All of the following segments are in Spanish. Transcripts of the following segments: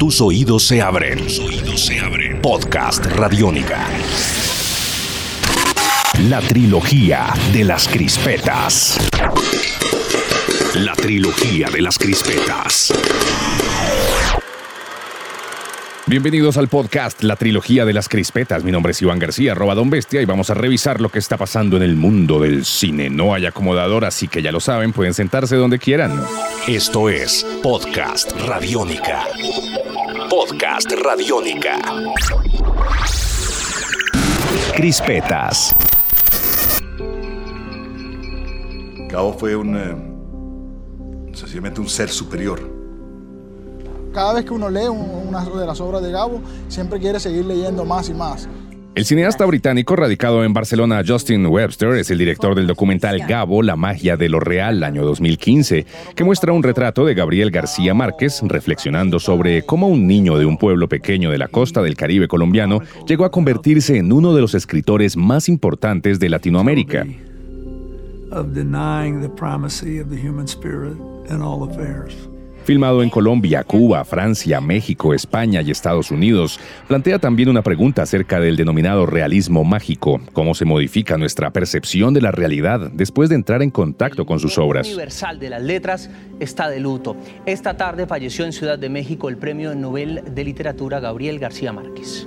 Tus oídos se abren. Tus oídos se abren. Podcast Radiónica. La trilogía de las crispetas. La trilogía de las crispetas. Bienvenidos al podcast La Trilogía de las Crispetas. Mi nombre es Iván García, arroba Don Bestia, y vamos a revisar lo que está pasando en el mundo del cine. No hay acomodador, así que ya lo saben, pueden sentarse donde quieran. Esto es Podcast Radiónica. Podcast Radiónica. Crispetas. Cabo fue un. eh, sencillamente un ser superior. Cada vez que uno lee un- una de las obras de Gabo, siempre quiere seguir leyendo más y más. El cineasta británico radicado en Barcelona, Justin Webster, es el director del documental Gabo, la magia de lo real, año 2015, que muestra un retrato de Gabriel García Márquez reflexionando sobre cómo un niño de un pueblo pequeño de la costa del Caribe colombiano llegó a convertirse en uno de los escritores más importantes de Latinoamérica. of denying the primacy of the human spirit in all affairs. Filmado en Colombia, Cuba, Francia, México, España y Estados Unidos, plantea también una pregunta acerca del denominado realismo mágico, cómo se modifica nuestra percepción de la realidad después de entrar en contacto con sus obras. Universal de las Letras está de luto. Esta tarde falleció en Ciudad de México el Premio Nobel de Literatura Gabriel García Márquez.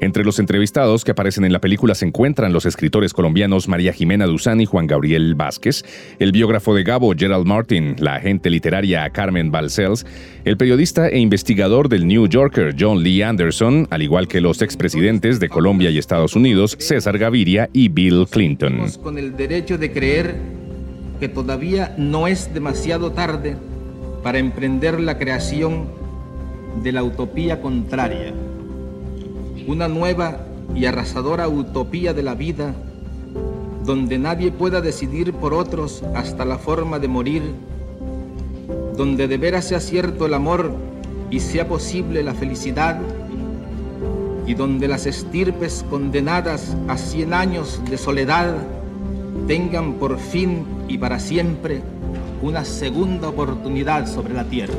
Entre los entrevistados que aparecen en la película se encuentran los escritores colombianos María Jimena Duzán y Juan Gabriel Vázquez, el biógrafo de Gabo Gerald Martin, la agente literaria Carmen Balcells, el periodista e investigador del New Yorker John Lee Anderson, al igual que los expresidentes de Colombia y Estados Unidos César Gaviria y Bill Clinton. con el derecho de creer que todavía no es demasiado tarde para emprender la creación de la utopía contraria, una nueva y arrasadora utopía de la vida donde nadie pueda decidir por otros hasta la forma de morir, donde de veras sea cierto el amor y sea posible la felicidad, y donde las estirpes condenadas a cien años de soledad tengan por fin y para siempre una segunda oportunidad sobre la tierra.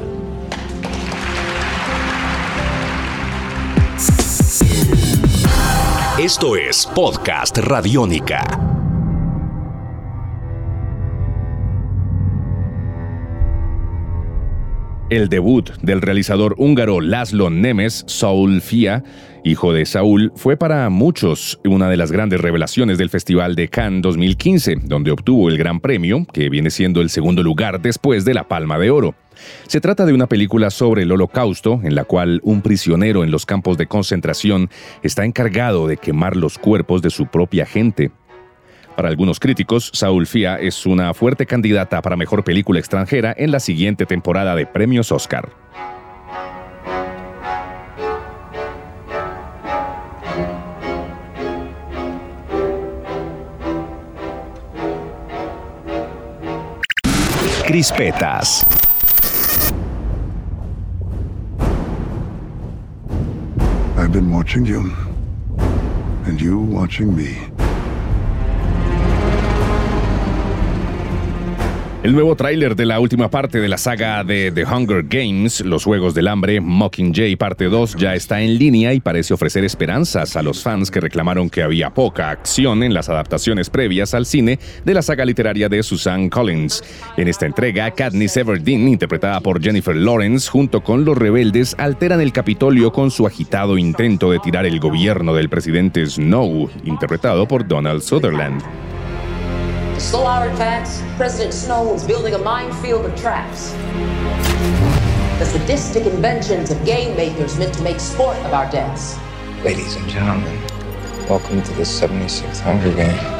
Esto es Podcast Radiónica. El debut del realizador húngaro Laszlo Nemes, Saul Fia, hijo de Saúl, fue para muchos una de las grandes revelaciones del Festival de Cannes 2015, donde obtuvo el gran premio, que viene siendo el segundo lugar después de la Palma de Oro. Se trata de una película sobre el holocausto, en la cual un prisionero en los campos de concentración está encargado de quemar los cuerpos de su propia gente. Para algunos críticos, Saul Fia es una fuerte candidata para mejor película extranjera en la siguiente temporada de premios Oscar. Crispetas. Been watching you. And you watching me. El nuevo tráiler de la última parte de la saga de The Hunger Games, Los Juegos del Hambre, Mockingjay Parte 2, ya está en línea y parece ofrecer esperanzas a los fans que reclamaron que había poca acción en las adaptaciones previas al cine de la saga literaria de Suzanne Collins. En esta entrega, Katniss Everdeen, interpretada por Jennifer Lawrence, junto con los rebeldes, alteran el Capitolio con su agitado intento de tirar el gobierno del presidente Snow, interpretado por Donald Sutherland. Slow our attacks, President Snow is building a minefield of traps. The sadistic inventions of game makers meant to make sport of our deaths. Ladies and gentlemen, welcome to the 76th Hunger Games.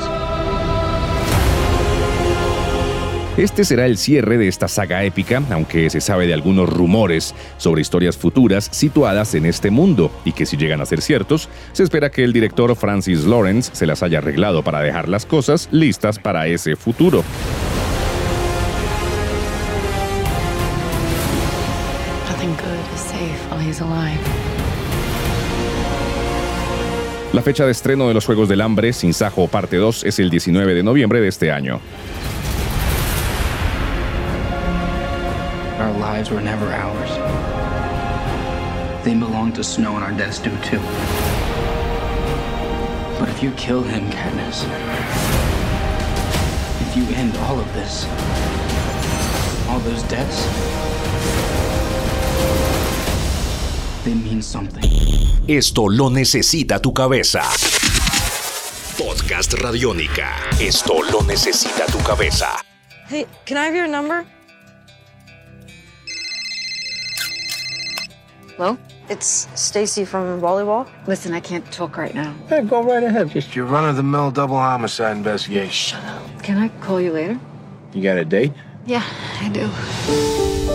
Este será el cierre de esta saga épica, aunque se sabe de algunos rumores sobre historias futuras situadas en este mundo y que si llegan a ser ciertos, se espera que el director Francis Lawrence se las haya arreglado para dejar las cosas listas para ese futuro. La fecha de estreno de los Juegos del Hambre, Sin Sajo Parte 2, es el 19 de noviembre de este año. Our lives were never ours. They belong to Snow and our debts do too. But if you kill him, Katniss, if you end all of this, all those debts, they mean something. Esto lo necesita tu cabeza. Podcast Radiónica. Esto lo necesita tu cabeza. Hey, can I have your number? Hello? It's Stacy from volleyball. Listen, I can't talk right now. Hey, go right ahead. Just your run-of-the-mill double homicide investigation. Shut up. Can I call you later? You got a date? Yeah, I do.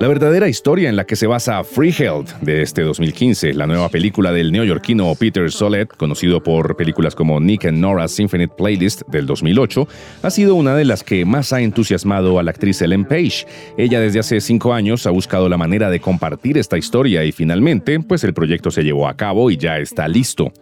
La verdadera historia en la que se basa Freeheld de este 2015, la nueva película del neoyorquino Peter Solet, conocido por películas como Nick and Nora's Infinite Playlist del 2008, ha sido una de las que más ha entusiasmado a la actriz Ellen Page. Ella desde hace cinco años ha buscado la manera de compartir esta historia y finalmente, pues el proyecto se llevó a cabo y ya está listo.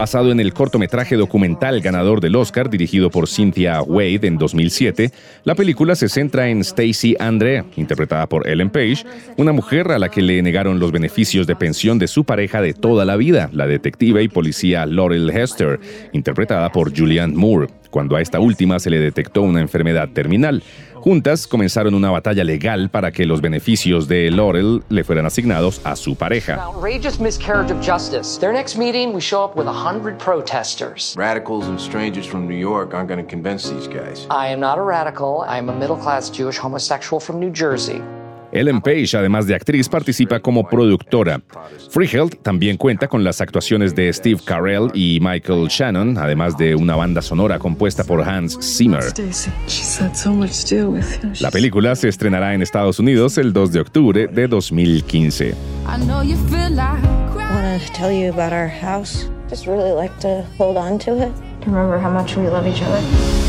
Basado en el cortometraje documental ganador del Oscar dirigido por Cynthia Wade en 2007, la película se centra en Stacy Andre, interpretada por Ellen Page, una mujer a la que le negaron los beneficios de pensión de su pareja de toda la vida, la detective y policía Laurel Hester, interpretada por Julianne Moore, cuando a esta última se le detectó una enfermedad terminal. Juntas comenzaron una batalla legal para que los beneficios de Laurel le fueran asignados a su pareja. Outrageous miscarriage of justice. Their next meeting, we show up with a hundred protesters. Radicals and strangers from New York aren't going to convince these guys. I am not a radical. I am a middle class Jewish homosexual from New Jersey. Ellen Page, además de actriz, participa como productora. Freeheld también cuenta con las actuaciones de Steve Carell y Michael Shannon, además de una banda sonora compuesta por Hans Zimmer. La película se estrenará en Estados Unidos el 2 de octubre de 2015. Want to tell you about our house? Just really like to hold on to it. Remember how much we love each other.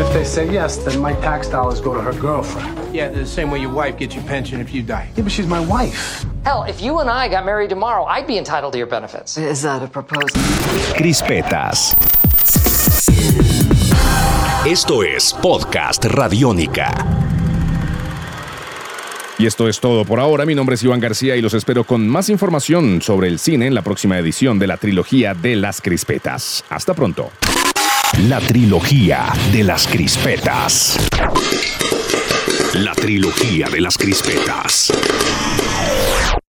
If they say yes, then my tax dollars go to her girlfriend. Yeah, the same way your wife gets your pension if you die. Yeah, but she's my wife. Hell, if you and I got married tomorrow, I'd be entitled to your benefits. Is that a proposal? Crispetas. Esto es Podcast Radiónica. Y esto es todo por ahora. Mi nombre es Iván García y los espero con más información sobre el cine en la próxima edición de la trilogía de las crispetas. Hasta pronto. La trilogía de las crispetas. La trilogía de las crispetas.